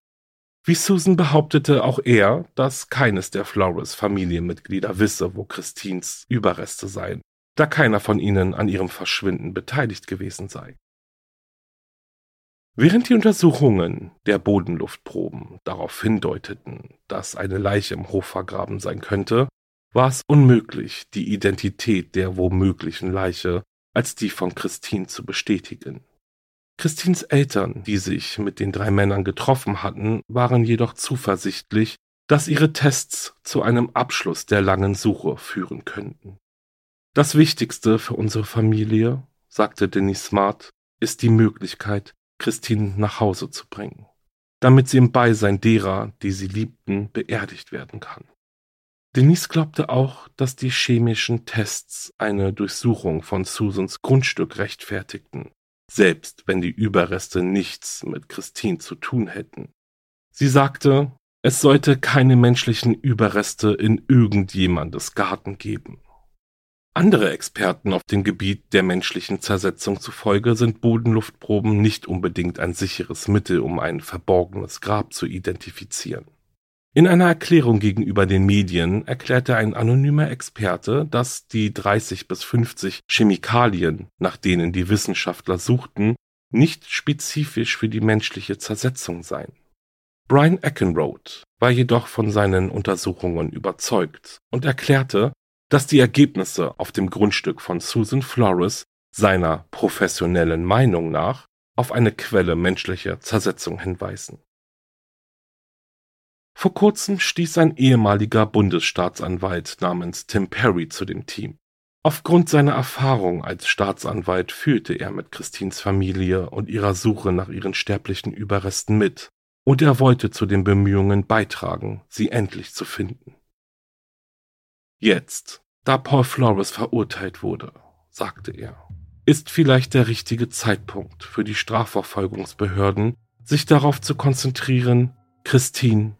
Wie Susan behauptete auch er, dass keines der Flores Familienmitglieder wisse, wo Christines Überreste seien, da keiner von ihnen an ihrem Verschwinden beteiligt gewesen sei. Während die Untersuchungen der Bodenluftproben darauf hindeuteten, dass eine Leiche im Hof vergraben sein könnte, war es unmöglich, die Identität der womöglichen Leiche als die von Christine zu bestätigen. Christines Eltern, die sich mit den drei Männern getroffen hatten, waren jedoch zuversichtlich, dass ihre Tests zu einem Abschluss der langen Suche führen könnten. Das Wichtigste für unsere Familie, sagte Denise Smart, ist die Möglichkeit, Christine nach Hause zu bringen, damit sie im Beisein derer, die sie liebten, beerdigt werden kann. Denise glaubte auch, dass die chemischen Tests eine Durchsuchung von Susans Grundstück rechtfertigten, selbst wenn die Überreste nichts mit Christine zu tun hätten. Sie sagte, es sollte keine menschlichen Überreste in irgendjemandes Garten geben. Andere Experten auf dem Gebiet der menschlichen Zersetzung zufolge sind Bodenluftproben nicht unbedingt ein sicheres Mittel, um ein verborgenes Grab zu identifizieren. In einer Erklärung gegenüber den Medien erklärte ein anonymer Experte, dass die 30 bis 50 Chemikalien, nach denen die Wissenschaftler suchten, nicht spezifisch für die menschliche Zersetzung seien. Brian Eckenroth war jedoch von seinen Untersuchungen überzeugt und erklärte, dass die Ergebnisse auf dem Grundstück von Susan Flores seiner professionellen Meinung nach auf eine Quelle menschlicher Zersetzung hinweisen. Vor kurzem stieß ein ehemaliger Bundesstaatsanwalt namens Tim Perry zu dem Team. Aufgrund seiner Erfahrung als Staatsanwalt fühlte er mit Christins Familie und ihrer Suche nach ihren sterblichen Überresten mit, und er wollte zu den Bemühungen beitragen, sie endlich zu finden. Jetzt, da Paul Flores verurteilt wurde, sagte er, ist vielleicht der richtige Zeitpunkt für die Strafverfolgungsbehörden, sich darauf zu konzentrieren, Christine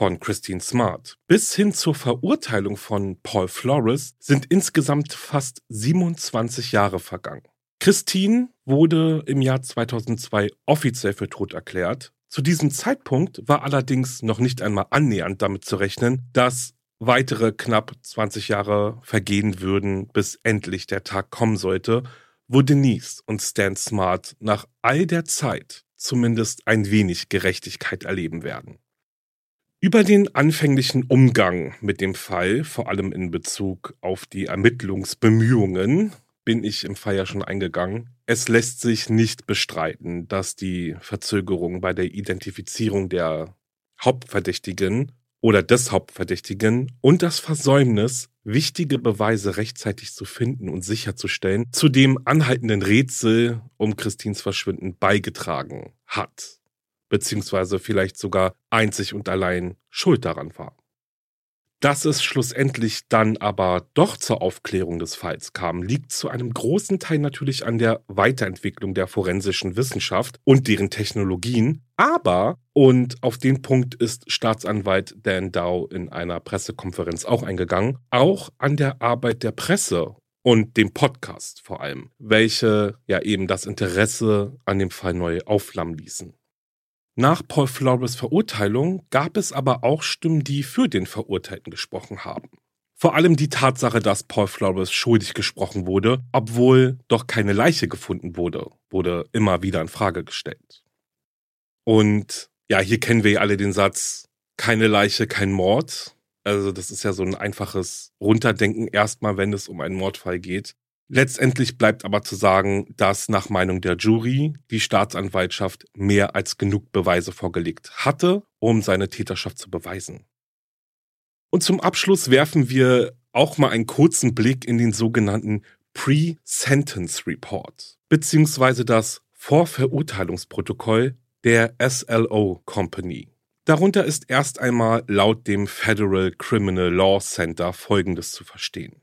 von Christine Smart bis hin zur Verurteilung von Paul Flores sind insgesamt fast 27 Jahre vergangen. Christine wurde im Jahr 2002 offiziell für tot erklärt. Zu diesem Zeitpunkt war allerdings noch nicht einmal annähernd damit zu rechnen, dass weitere knapp 20 Jahre vergehen würden, bis endlich der Tag kommen sollte, wo Denise und Stan Smart nach all der Zeit zumindest ein wenig Gerechtigkeit erleben werden. Über den anfänglichen Umgang mit dem Fall, vor allem in Bezug auf die Ermittlungsbemühungen, bin ich im Fall ja schon eingegangen. Es lässt sich nicht bestreiten, dass die Verzögerung bei der Identifizierung der Hauptverdächtigen oder des Hauptverdächtigen und das Versäumnis, wichtige Beweise rechtzeitig zu finden und sicherzustellen, zu dem anhaltenden Rätsel um Christins Verschwinden beigetragen hat beziehungsweise vielleicht sogar einzig und allein schuld daran war. Dass es schlussendlich dann aber doch zur Aufklärung des Falls kam, liegt zu einem großen Teil natürlich an der Weiterentwicklung der forensischen Wissenschaft und deren Technologien, aber, und auf den Punkt ist Staatsanwalt Dan Dow in einer Pressekonferenz auch eingegangen, auch an der Arbeit der Presse und dem Podcast vor allem, welche ja eben das Interesse an dem Fall neu aufflammen ließen. Nach Paul Flores Verurteilung gab es aber auch Stimmen, die für den Verurteilten gesprochen haben. Vor allem die Tatsache, dass Paul Flores schuldig gesprochen wurde, obwohl doch keine Leiche gefunden wurde, wurde immer wieder in Frage gestellt. Und ja, hier kennen wir ja alle den Satz, keine Leiche, kein Mord. Also das ist ja so ein einfaches Runterdenken erstmal, wenn es um einen Mordfall geht. Letztendlich bleibt aber zu sagen, dass nach Meinung der Jury die Staatsanwaltschaft mehr als genug Beweise vorgelegt hatte, um seine Täterschaft zu beweisen. Und zum Abschluss werfen wir auch mal einen kurzen Blick in den sogenannten Pre-Sentence Report, beziehungsweise das Vorverurteilungsprotokoll der SLO Company. Darunter ist erst einmal laut dem Federal Criminal Law Center Folgendes zu verstehen.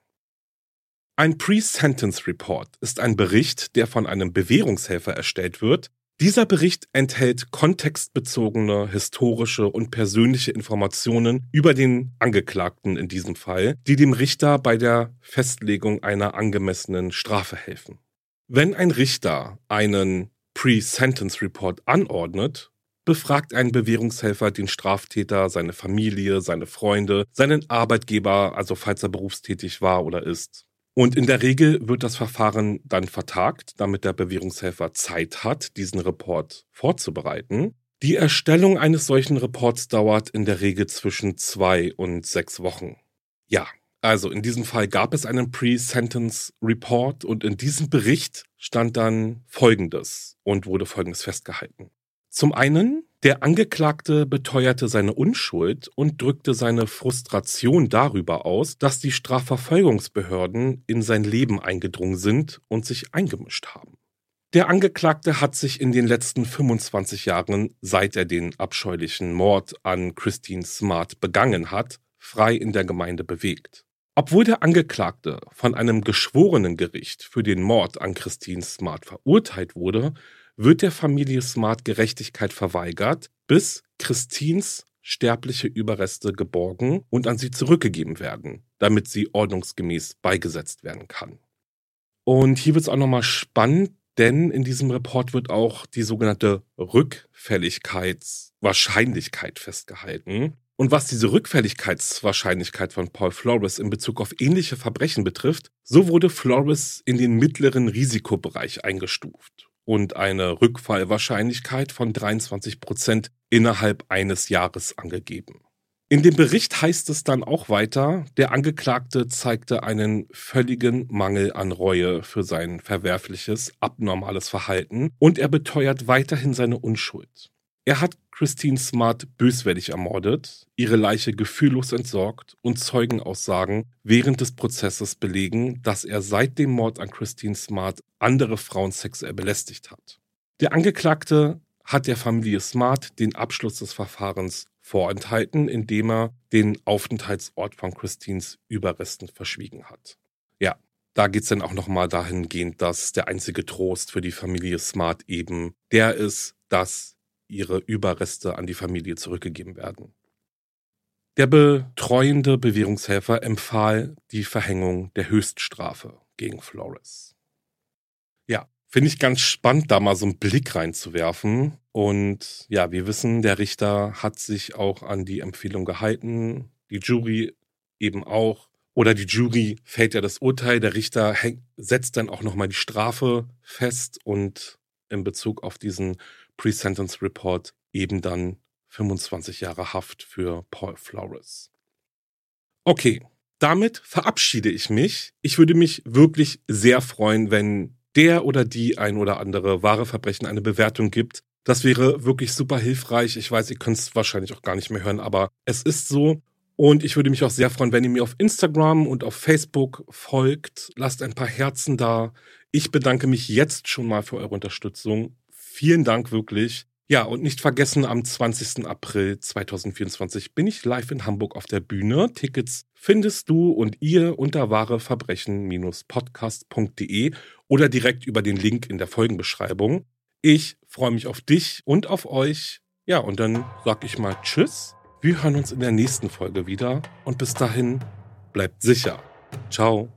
Ein Pre-Sentence Report ist ein Bericht, der von einem Bewährungshelfer erstellt wird. Dieser Bericht enthält kontextbezogene, historische und persönliche Informationen über den Angeklagten in diesem Fall, die dem Richter bei der Festlegung einer angemessenen Strafe helfen. Wenn ein Richter einen Pre-Sentence Report anordnet, befragt ein Bewährungshelfer den Straftäter, seine Familie, seine Freunde, seinen Arbeitgeber, also falls er berufstätig war oder ist. Und in der Regel wird das Verfahren dann vertagt, damit der Bewährungshelfer Zeit hat, diesen Report vorzubereiten. Die Erstellung eines solchen Reports dauert in der Regel zwischen zwei und sechs Wochen. Ja, also in diesem Fall gab es einen Pre-Sentence Report und in diesem Bericht stand dann Folgendes und wurde Folgendes festgehalten. Zum einen der Angeklagte beteuerte seine Unschuld und drückte seine Frustration darüber aus, dass die Strafverfolgungsbehörden in sein Leben eingedrungen sind und sich eingemischt haben. Der Angeklagte hat sich in den letzten 25 Jahren, seit er den abscheulichen Mord an Christine Smart begangen hat, frei in der Gemeinde bewegt. Obwohl der Angeklagte von einem geschworenen Gericht für den Mord an Christine Smart verurteilt wurde, wird der Familie Smart Gerechtigkeit verweigert, bis Christines sterbliche Überreste geborgen und an sie zurückgegeben werden, damit sie ordnungsgemäß beigesetzt werden kann. Und hier wird es auch nochmal spannend, denn in diesem Report wird auch die sogenannte Rückfälligkeitswahrscheinlichkeit festgehalten. Und was diese Rückfälligkeitswahrscheinlichkeit von Paul Flores in Bezug auf ähnliche Verbrechen betrifft, so wurde Flores in den mittleren Risikobereich eingestuft und eine Rückfallwahrscheinlichkeit von 23 Prozent innerhalb eines Jahres angegeben. In dem Bericht heißt es dann auch weiter, der Angeklagte zeigte einen völligen Mangel an Reue für sein verwerfliches, abnormales Verhalten und er beteuert weiterhin seine Unschuld. Er hat Christine Smart böswillig ermordet, ihre Leiche gefühllos entsorgt und Zeugenaussagen während des Prozesses belegen, dass er seit dem Mord an Christine Smart andere Frauen sexuell belästigt hat. Der Angeklagte hat der Familie Smart den Abschluss des Verfahrens vorenthalten, indem er den Aufenthaltsort von Christines Überresten verschwiegen hat. Ja, da geht es dann auch nochmal dahingehend, dass der einzige Trost für die Familie Smart eben der ist, dass ihre Überreste an die Familie zurückgegeben werden. Der betreuende Bewährungshelfer empfahl die Verhängung der Höchststrafe gegen Flores. Ja, finde ich ganz spannend, da mal so einen Blick reinzuwerfen. Und ja, wir wissen, der Richter hat sich auch an die Empfehlung gehalten, die Jury eben auch. Oder die Jury fällt ja das Urteil, der Richter setzt dann auch nochmal die Strafe fest und in Bezug auf diesen Pre-Sentence Report eben dann 25 Jahre Haft für Paul Flores. Okay, damit verabschiede ich mich. Ich würde mich wirklich sehr freuen, wenn der oder die ein oder andere wahre Verbrechen eine Bewertung gibt. Das wäre wirklich super hilfreich. Ich weiß, ihr könnt es wahrscheinlich auch gar nicht mehr hören, aber es ist so. Und ich würde mich auch sehr freuen, wenn ihr mir auf Instagram und auf Facebook folgt. Lasst ein paar Herzen da. Ich bedanke mich jetzt schon mal für eure Unterstützung. Vielen Dank wirklich. Ja, und nicht vergessen, am 20. April 2024 bin ich live in Hamburg auf der Bühne. Tickets findest du und ihr unter wahreverbrechen-podcast.de oder direkt über den Link in der Folgenbeschreibung. Ich freue mich auf dich und auf euch. Ja, und dann sag ich mal Tschüss. Wir hören uns in der nächsten Folge wieder und bis dahin bleibt sicher. Ciao.